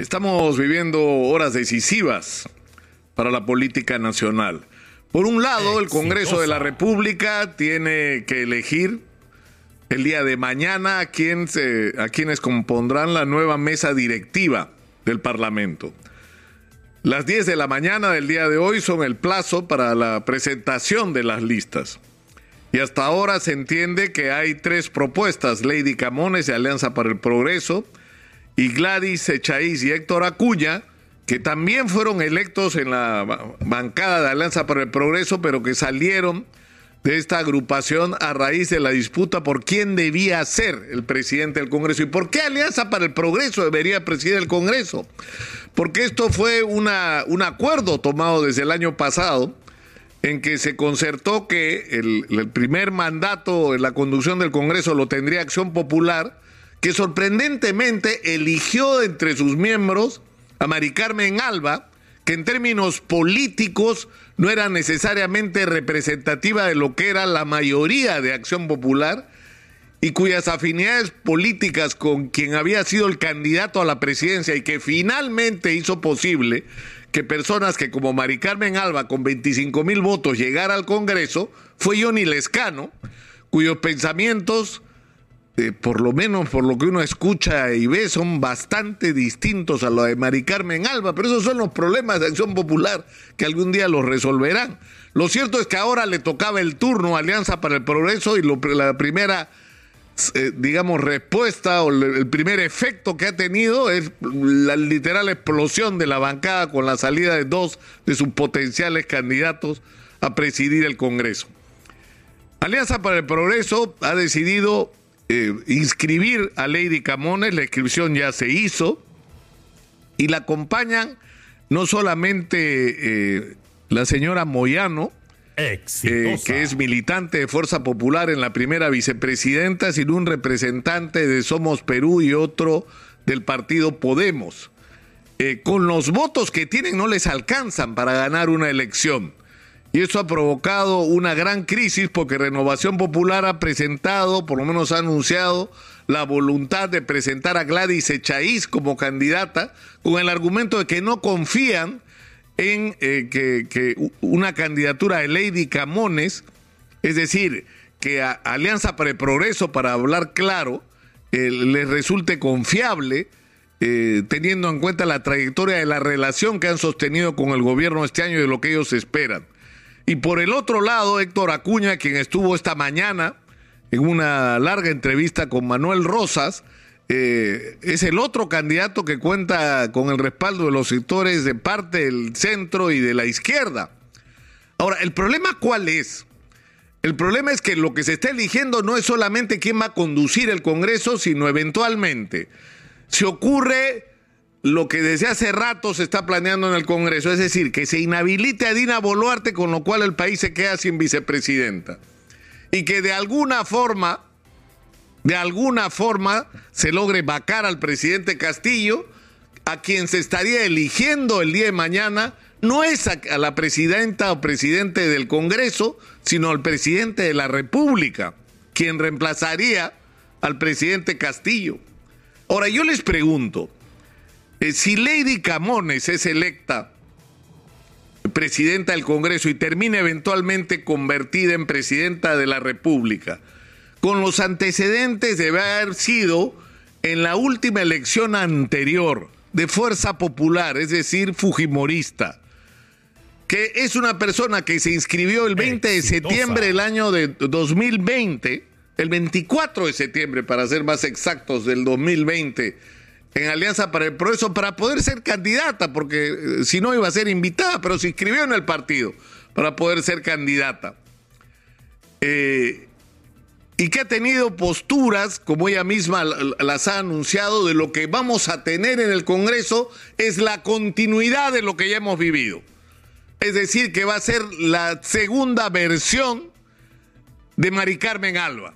Estamos viviendo horas decisivas para la política nacional. Por un lado, el Congreso de la República tiene que elegir el día de mañana a, se, a quienes compondrán la nueva mesa directiva del Parlamento. Las 10 de la mañana del día de hoy son el plazo para la presentación de las listas. Y hasta ahora se entiende que hay tres propuestas, Lady Camones de Alianza para el Progreso, y Gladys Echaíz y Héctor Acuña, que también fueron electos en la bancada de Alianza para el Progreso, pero que salieron de esta agrupación a raíz de la disputa por quién debía ser el presidente del Congreso y por qué Alianza para el Progreso debería presidir el Congreso. Porque esto fue un acuerdo tomado desde el año pasado en que se concertó que el, el primer mandato en la conducción del Congreso lo tendría Acción Popular que sorprendentemente eligió entre sus miembros a Mari Carmen Alba, que en términos políticos no era necesariamente representativa de lo que era la mayoría de Acción Popular y cuyas afinidades políticas con quien había sido el candidato a la presidencia y que finalmente hizo posible que personas que como Mari Carmen Alba con 25 mil votos llegara al Congreso fue Johnny Lescano, cuyos pensamientos eh, por lo menos por lo que uno escucha y ve, son bastante distintos a los de Mari Carmen Alba, pero esos son los problemas de Acción Popular que algún día los resolverán. Lo cierto es que ahora le tocaba el turno a Alianza para el Progreso y la primera, eh, digamos, respuesta o el primer efecto que ha tenido es la literal explosión de la bancada con la salida de dos de sus potenciales candidatos a presidir el Congreso. Alianza para el Progreso ha decidido eh, inscribir a Lady Camones, la inscripción ya se hizo, y la acompañan no solamente eh, la señora Moyano, eh, que es militante de Fuerza Popular en la primera vicepresidenta, sino un representante de Somos Perú y otro del partido Podemos. con los votos que tienen no les alcanzan para ganar una elección. Y eso ha provocado una gran crisis porque Renovación Popular ha presentado, por lo menos ha anunciado, la voluntad de presentar a Gladys Echaíz como candidata con el argumento de que no confían en eh, que, una candidatura de Lady Camones, es decir, que Alianza para el Progreso, para hablar claro, eh, les resulte confiable, eh, teniendo en cuenta la trayectoria de la relación que han sostenido con el gobierno este año y de lo que ellos esperan. Y por el otro lado, Héctor Acuña, quien estuvo esta mañana en una larga entrevista con Manuel Rosas, eh, es el otro candidato que cuenta con el respaldo de los sectores de parte del centro y de la izquierda. Ahora, ¿el problema cuál es? El problema es que lo que se está eligiendo no es solamente quién va a conducir el Congreso, sino eventualmente, si ocurre lo que desde hace rato se está planeando en el Congreso, es decir, que se inhabilite a Dina Boluarte, con lo cual el país se queda sin vicepresidenta. Y que de alguna forma, de alguna forma, se logre vacar al presidente Castillo, a quien se estaría eligiendo el día de mañana, no es a, la presidenta o presidente del Congreso, sino al presidente de la República, quien reemplazaría al presidente Castillo. Ahora, yo les pregunto, eh, si Lady Camones es electa presidenta del Congreso y termina eventualmente convertida en presidenta de la República, con los antecedentes de haber sido en la última elección anterior de Fuerza Popular, es decir, Fujimorista, que es una persona que se inscribió el 20 de septiembre del año de 2020, el 24 de septiembre para ser más exactos del 2020 en Alianza para el Progreso para poder ser candidata, porque eh, si no iba a ser invitada, pero se inscribió en el partido para poder ser candidata. Eh, y que ha tenido posturas, como ella misma las ha anunciado, de lo que vamos a tener en el Congreso es la continuidad de lo que ya hemos vivido. Es decir, que va a ser la segunda versión de Mari Carmen Alba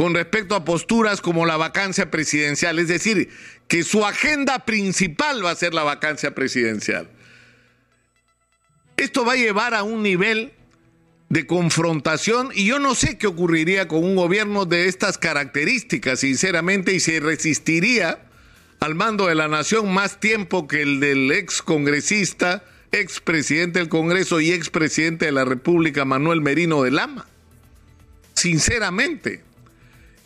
con respecto a posturas como la vacancia presidencial. Es decir, que su agenda principal va a ser la vacancia presidencial. Esto va a llevar a un nivel de confrontación y yo no sé qué ocurriría con un gobierno de estas características, sinceramente, y se resistiría al mando de la nación más tiempo que el del ex congresista, ex presidente del Congreso y ex presidente de la República, Manuel Merino de Lama. Sinceramente.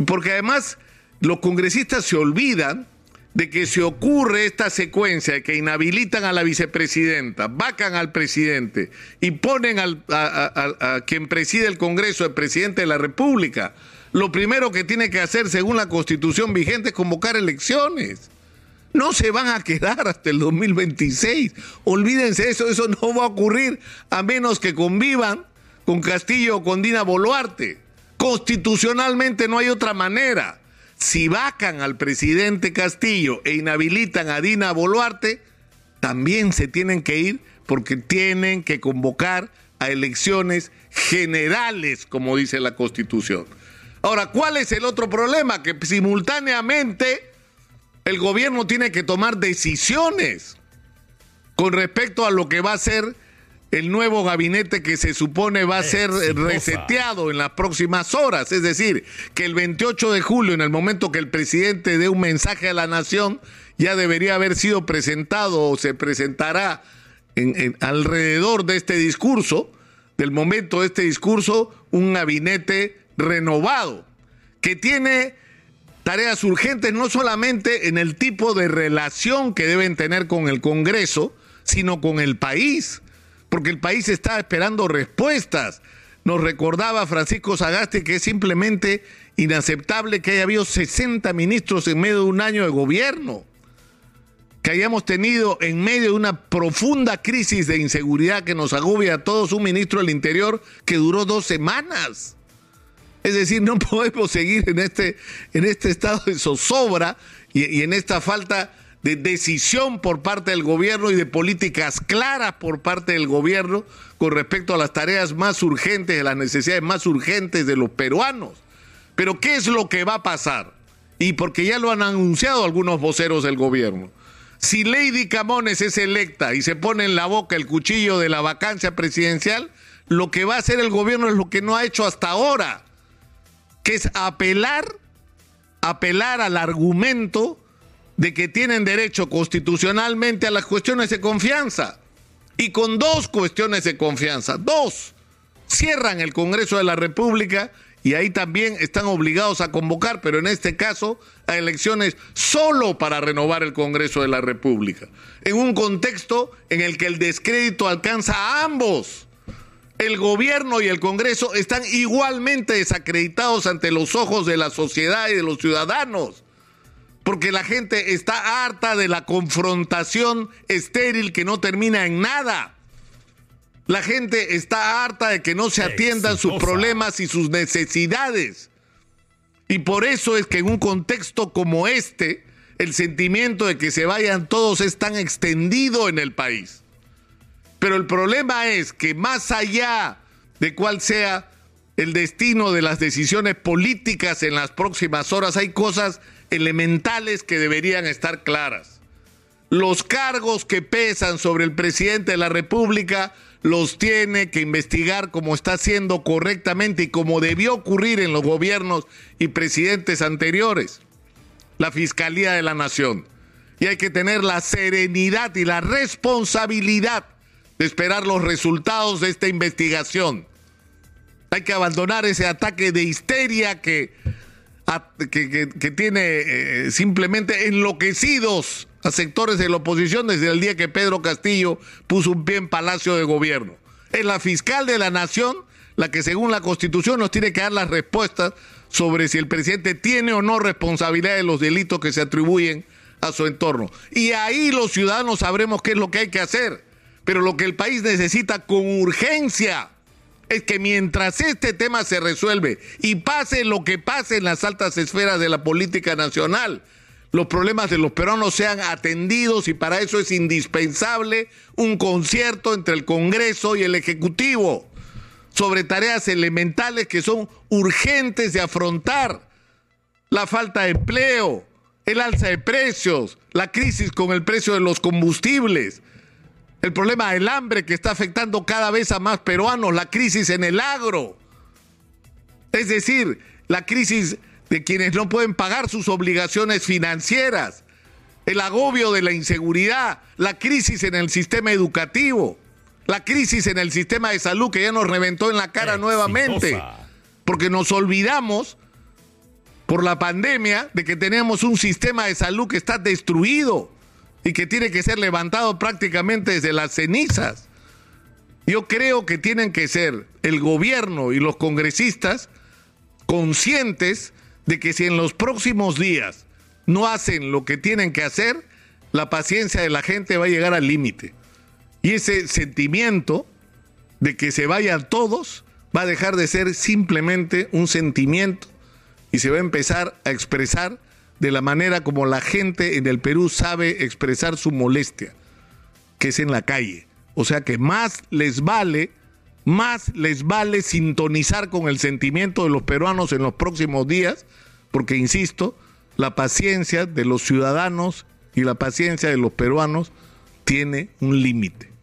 Porque además los congresistas se olvidan de que se ocurre esta secuencia de que inhabilitan a la vicepresidenta, vacan al presidente y ponen al, a, quien preside el Congreso, el presidente de la República, lo primero que tiene que hacer según la constitución vigente es convocar elecciones. No se van a quedar hasta el 2026. Olvídense eso, eso no va a ocurrir a menos que convivan con Castillo o con Dina Boluarte. Constitucionalmente no hay otra manera si vacan al presidente Castillo e inhabilitan a Dina Boluarte, también se tienen que ir porque tienen que convocar a elecciones generales, como dice la Constitución. Ahora, ¿cuál es el otro problema? Que simultáneamente el gobierno tiene que tomar decisiones con respecto a lo que va a ser el nuevo gabinete que se supone va a ser reseteado en las próximas horas. Es decir, que el 28 de julio, en el momento que el presidente dé un mensaje a la nación, ya debería haber sido presentado o se presentará en, alrededor de este discurso, del momento de este discurso, un gabinete renovado, que tiene tareas urgentes no solamente en el tipo de relación que deben tener con el Congreso, sino con el país porque el país está esperando respuestas. Nos recordaba Francisco Sagasti que es simplemente inaceptable que haya habido 60 ministros en medio de un año de gobierno, que hayamos tenido en medio de una profunda crisis de inseguridad que nos agobia a todos un ministro del Interior que duró dos semanas. Es decir, no podemos seguir en este, en este estado de zozobra y, y en esta falta de decisión por parte del gobierno y de políticas claras por parte del gobierno con respecto a las tareas más urgentes, de las necesidades más urgentes de los peruanos. Pero ¿qué es lo que va a pasar? Y porque ya lo han anunciado algunos voceros del gobierno. Si Lady Camones es electa y se pone en la boca el cuchillo de la vacancia presidencial, lo que va a hacer el gobierno es lo que no ha hecho hasta ahora, que es apelar, apelar al argumento de que tienen derecho constitucionalmente a las cuestiones de confianza. Y con dos cuestiones de confianza, dos, cierran el Congreso de la República y ahí también están obligados a convocar, pero en este caso a elecciones solo para renovar el Congreso de la República, en un contexto en el que el descrédito alcanza a ambos. El gobierno y el Congreso están igualmente desacreditados ante los ojos de la sociedad y de los ciudadanos porque la gente está harta de la confrontación estéril que no termina en nada. La gente está harta de que no se atiendan sus problemas y sus necesidades. Y por eso es que en un contexto como este, el sentimiento de que se vayan todos es tan extendido en el país. Pero el problema es que más allá de cuál sea el destino de las decisiones políticas en las próximas horas, hay cosas elementales que deberían estar claras. Los cargos que pesan sobre el presidente de la República los tiene que investigar como está haciendo correctamente y como debió ocurrir en los gobiernos y presidentes anteriores. La Fiscalía de la Nación. Y hay que tener la serenidad y la responsabilidad de esperar los resultados de esta investigación. Hay que abandonar ese ataque de histeria que que, tiene eh, simplemente enloquecidos a sectores de la oposición desde el día que Pedro Castillo puso un pie en Palacio de Gobierno. Es la fiscal de la nación la que según la Constitución nos tiene que dar las respuestas sobre si el presidente tiene o no responsabilidad de los delitos que se atribuyen a su entorno. Y ahí los ciudadanos sabremos qué es lo que hay que hacer. Pero lo que el país necesita con urgencia es que mientras este tema se resuelve y pase lo que pase en las altas esferas de la política nacional, los problemas de los peruanos sean atendidos y para eso es indispensable un concierto entre el Congreso y el Ejecutivo sobre tareas elementales que son urgentes de afrontar. La falta de empleo, el alza de precios, la crisis con el precio de los combustibles, el problema del hambre que está afectando cada vez a más peruanos, la crisis en el agro. Es decir, la crisis de quienes no pueden pagar sus obligaciones financieras, el agobio de la inseguridad, la crisis en el sistema educativo, la crisis en el sistema de salud que ya nos reventó en la cara nuevamente, porque nos olvidamos por la pandemia de que tenemos un sistema de salud que está destruido y que tiene que ser levantado prácticamente desde las cenizas. Yo creo que tienen que ser el gobierno y los congresistas conscientes de que si en los próximos días no hacen lo que tienen que hacer, la paciencia de la gente va a llegar al límite. Y ese sentimiento de que se vayan todos va a dejar de ser simplemente un sentimiento y se va a empezar a expresar de la manera como la gente en el Perú sabe expresar su molestia, que es en la calle. O sea que más les vale, más les vale sintonizar con el sentimiento de los peruanos en los próximos días, porque insisto, la paciencia de los ciudadanos y la paciencia de los peruanos tiene un límite.